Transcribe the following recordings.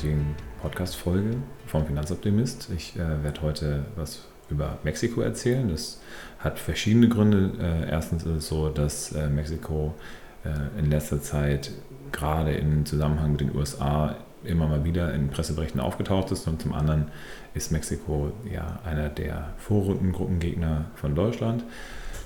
heutigen Podcast-Folge vom Finanzoptimist. Ich äh, werde heute was über Mexiko erzählen. Das hat verschiedene Gründe. Äh, erstens ist es so, dass äh, Mexiko äh, in letzter Zeit gerade im Zusammenhang mit den USA immer mal wieder in Presseberichten aufgetaucht ist und zum anderen ist Mexiko ja einer der Vorrundengruppengegner von Deutschland.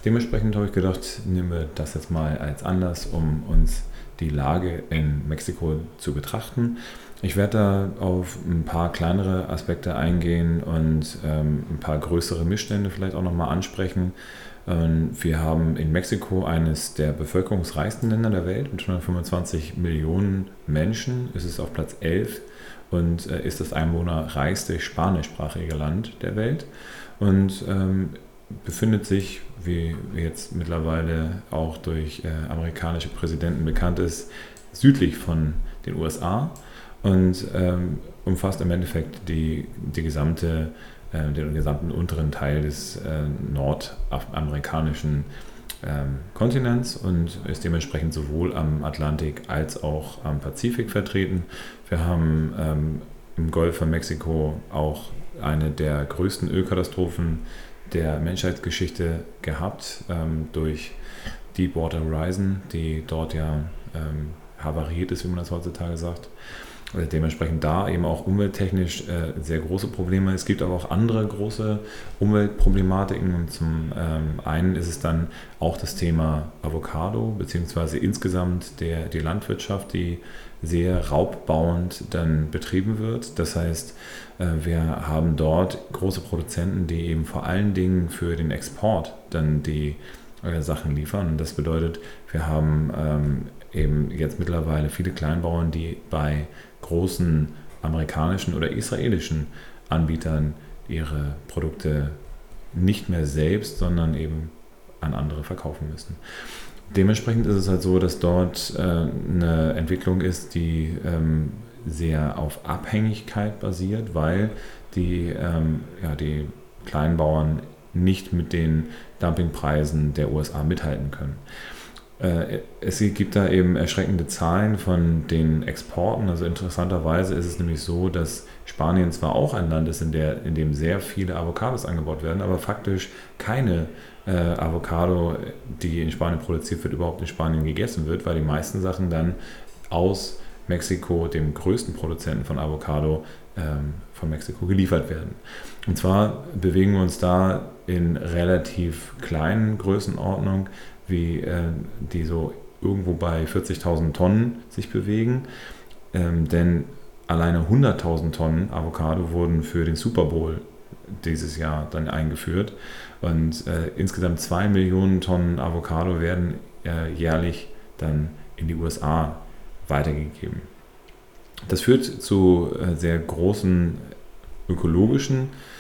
Dementsprechend habe ich gedacht, nehmen wir das jetzt mal als Anlass, um uns die Lage in Mexiko zu betrachten. Ich werde da auf ein paar kleinere Aspekte eingehen und ähm, ein paar größere Missstände vielleicht auch nochmal ansprechen. Ähm, wir haben in Mexiko eines der bevölkerungsreichsten Länder der Welt mit 125 Millionen Menschen. Es ist auf Platz 11 und äh, ist das einwohnerreichste spanischsprachige Land der Welt und ähm, befindet sich wie jetzt mittlerweile auch durch äh, amerikanische Präsidenten bekannt ist, südlich von den USA und ähm, umfasst im Endeffekt die, die gesamte, äh, den gesamten unteren Teil des äh, nordamerikanischen ähm, Kontinents und ist dementsprechend sowohl am Atlantik als auch am Pazifik vertreten. Wir haben ähm, im Golf von Mexiko auch eine der größten Ölkatastrophen der Menschheitsgeschichte gehabt ähm, durch Deepwater Horizon, die dort ja ähm, havariert ist, wie man das heutzutage sagt. Also dementsprechend da eben auch umwelttechnisch äh, sehr große Probleme. Es gibt aber auch andere große Umweltproblematiken. Und zum ähm, einen ist es dann auch das Thema Avocado, beziehungsweise insgesamt der, die Landwirtschaft, die sehr raubbauend dann betrieben wird. Das heißt, äh, wir haben dort große Produzenten, die eben vor allen Dingen für den Export dann die äh, Sachen liefern. Und das bedeutet, wir haben ähm, eben jetzt mittlerweile viele Kleinbauern, die bei großen amerikanischen oder israelischen Anbietern ihre Produkte nicht mehr selbst, sondern eben an andere verkaufen müssen. Dementsprechend ist es halt so, dass dort äh, eine Entwicklung ist, die ähm, sehr auf Abhängigkeit basiert, weil die, ähm, ja, die Kleinbauern nicht mit den Dumpingpreisen der USA mithalten können. Äh, es gibt da eben erschreckende Zahlen von den Exporten. Also interessanterweise ist es nämlich so, dass Spanien zwar auch ein Land ist, in, der, in dem sehr viele Avocados angebaut werden, aber faktisch keine äh, Avocado, die in Spanien produziert wird, überhaupt in Spanien gegessen wird, weil die meisten Sachen dann aus Mexiko, dem größten Produzenten von Avocado, ähm, von Mexiko geliefert werden. Und zwar bewegen wir uns da in relativ kleinen Größenordnungen, wie äh, die so irgendwo bei 40.000 Tonnen sich bewegen. Ähm, denn alleine 100.000 Tonnen Avocado wurden für den Super Bowl dieses Jahr dann eingeführt. Und äh, insgesamt 2 Millionen Tonnen Avocado werden äh, jährlich dann in die USA weitergegeben. Das führt zu äh, sehr großen ökologischen äh,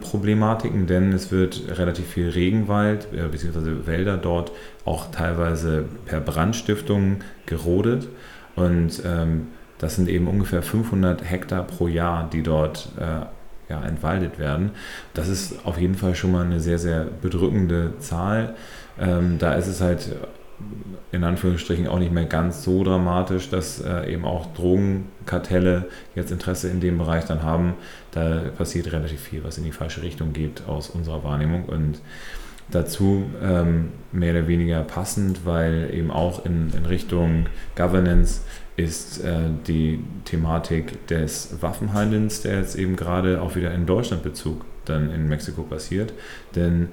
Problematiken, denn es wird relativ viel Regenwald äh, bzw. Wälder dort auch teilweise per Brandstiftung gerodet. Und ähm, das sind eben ungefähr 500 Hektar pro Jahr, die dort äh, ja, entwaldet werden. Das ist auf jeden Fall schon mal eine sehr, sehr bedrückende Zahl. Ähm, da ist es halt in Anführungsstrichen auch nicht mehr ganz so dramatisch, dass äh, eben auch Drogenkartelle jetzt Interesse in dem Bereich dann haben. Da passiert relativ viel, was in die falsche Richtung geht aus unserer Wahrnehmung und dazu ähm, mehr oder weniger passend, weil eben auch in, in Richtung Governance ist äh, die Thematik des Waffenhandelns, der jetzt eben gerade auch wieder in Deutschlandbezug dann in Mexiko passiert. Denn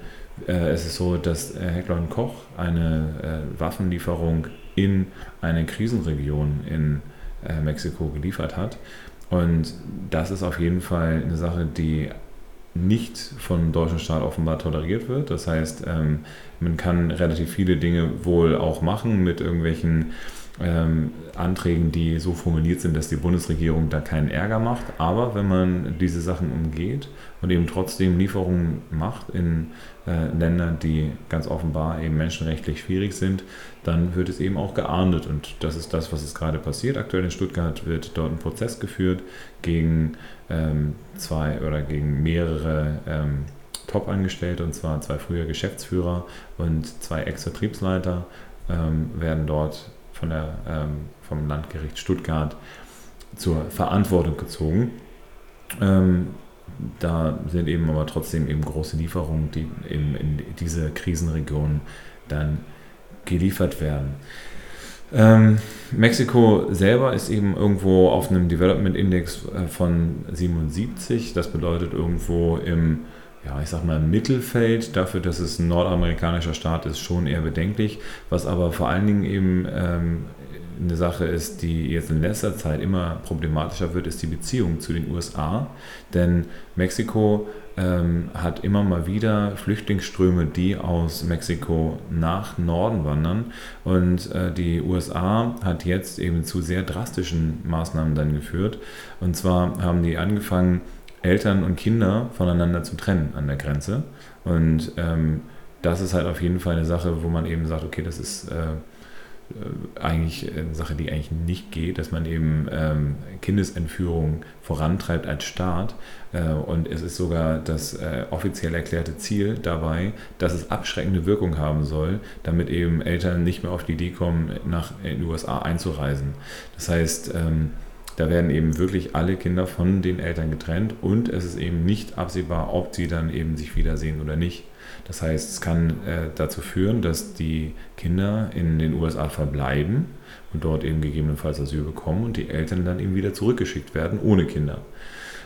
es ist so, dass äh, Heckler Koch eine äh, Waffenlieferung in eine Krisenregion in äh, Mexiko geliefert hat. Und das ist auf jeden Fall eine Sache, die nicht vom deutschen Staat offenbar toleriert wird. Das heißt, ähm, man kann relativ viele Dinge wohl auch machen mit irgendwelchen ähm, Anträgen, die so formuliert sind, dass die Bundesregierung da keinen Ärger macht. Aber wenn man diese Sachen umgeht und eben trotzdem Lieferungen macht in äh, Länder, die ganz offenbar eben menschenrechtlich schwierig sind, dann wird es eben auch geahndet. Und das ist das, was es gerade passiert. Aktuell in Stuttgart wird dort ein Prozess geführt gegen ähm, zwei oder gegen mehrere ähm, Top-Angestellte, und zwar zwei frühe Geschäftsführer und zwei Ex-Vertriebsleiter ähm, werden dort von der, ähm, vom Landgericht Stuttgart zur Verantwortung gezogen. Ähm, da sind eben aber trotzdem eben große Lieferungen, die eben in diese Krisenregionen dann geliefert werden. Ähm, Mexiko selber ist eben irgendwo auf einem Development Index äh, von 77. Das bedeutet irgendwo im, ja, ich sag mal, Mittelfeld. Dafür, dass es ein nordamerikanischer Staat ist, schon eher bedenklich. Was aber vor allen Dingen eben ähm, eine Sache ist, die jetzt in letzter Zeit immer problematischer wird, ist die Beziehung zu den USA. Denn Mexiko ähm, hat immer mal wieder Flüchtlingsströme, die aus Mexiko nach Norden wandern. Und äh, die USA hat jetzt eben zu sehr drastischen Maßnahmen dann geführt. Und zwar haben die angefangen, Eltern und Kinder voneinander zu trennen an der Grenze. Und ähm, das ist halt auf jeden Fall eine Sache, wo man eben sagt, okay, das ist äh, äh, eigentlich eine Sache, die eigentlich nicht geht, dass man eben ähm, Kindesentführung vorantreibt als Staat. Äh, und es ist sogar das äh, offiziell erklärte Ziel dabei, dass es abschreckende Wirkung haben soll, damit eben Eltern nicht mehr auf die Idee kommen, nach in die USA einzureisen. Das heißt, ähm, da werden eben wirklich alle Kinder von den Eltern getrennt und es ist eben nicht absehbar, ob sie dann eben sich wiedersehen oder nicht. Das heißt, es kann äh, dazu führen, dass die Kinder in den USA verbleiben und dort eben gegebenenfalls Asyl bekommen und die Eltern dann eben wieder zurückgeschickt werden ohne Kinder.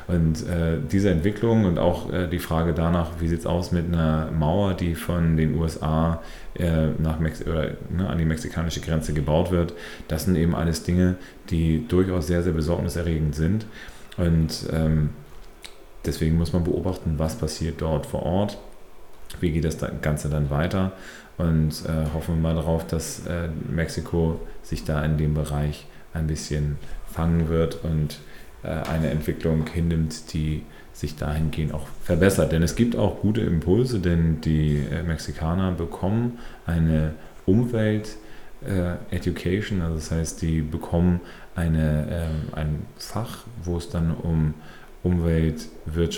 Und äh, diese Entwicklung und auch äh, die Frage danach, wie sieht es aus mit einer Mauer, die von den USA äh, nach Mex oder, ne, an die mexikanische Grenze gebaut wird, das sind eben alles Dinge, die durchaus sehr, sehr besorgniserregend sind. Und ähm, deswegen muss man beobachten, was passiert dort vor Ort. Wie geht das Ganze dann weiter? Und äh, hoffen wir mal darauf, dass äh, Mexiko sich da in dem Bereich ein bisschen fangen wird und eine Entwicklung hinnimmt, die sich dahingehend auch verbessert. Denn es gibt auch gute Impulse, denn die äh, Mexikaner bekommen eine Umwelt, äh, Education, also das heißt, die bekommen eine, ähm, ein Fach, wo es dann um Umwelt,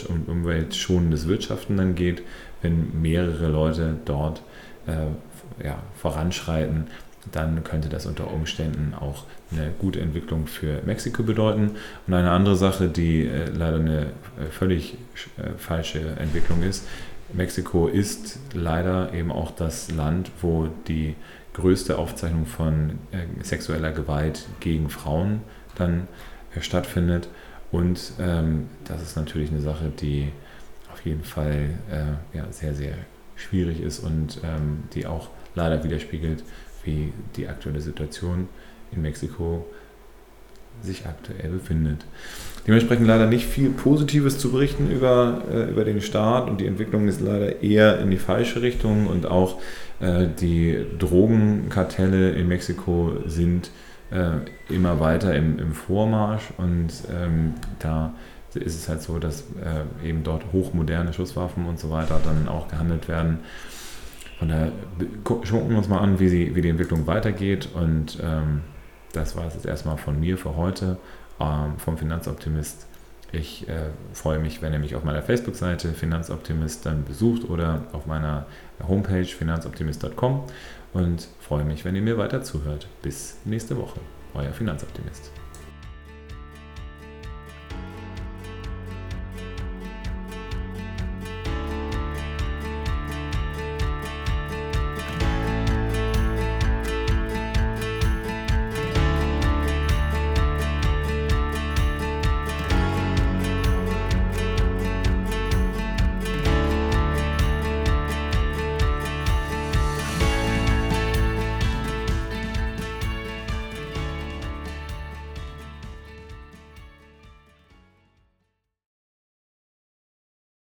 um umweltschonendes Wirtschaften dann geht, wenn mehrere Leute dort äh, ja, voranschreiten, dann könnte das unter Umständen auch eine gute Entwicklung für Mexiko bedeuten. Und eine andere Sache, die äh, leider eine äh, völlig äh, falsche Entwicklung ist, Mexiko ist leider eben auch das Land, wo die größte Aufzeichnung von sexueller Gewalt gegen Frauen dann stattfindet. Und ähm, das ist natürlich eine Sache, die auf jeden Fall äh, ja, sehr, sehr schwierig ist und ähm, die auch leider widerspiegelt, wie die aktuelle Situation in Mexiko sich aktuell befindet. Dementsprechend leider nicht viel Positives zu berichten über, äh, über den Staat und die Entwicklung ist leider eher in die falsche Richtung und auch äh, die Drogenkartelle in Mexiko sind äh, immer weiter im, im Vormarsch und ähm, da ist es halt so, dass äh, eben dort hochmoderne Schusswaffen und so weiter dann auch gehandelt werden. Von daher gucken wir uns mal an, wie, sie, wie die Entwicklung weitergeht. Und ähm, das war es jetzt erstmal von mir für heute, ähm, vom Finanzoptimist. Ich äh, freue mich, wenn ihr mich auf meiner Facebook-Seite Finanzoptimist dann besucht oder auf meiner Homepage finanzoptimist.com und freue mich, wenn ihr mir weiter zuhört. Bis nächste Woche, euer Finanzoptimist.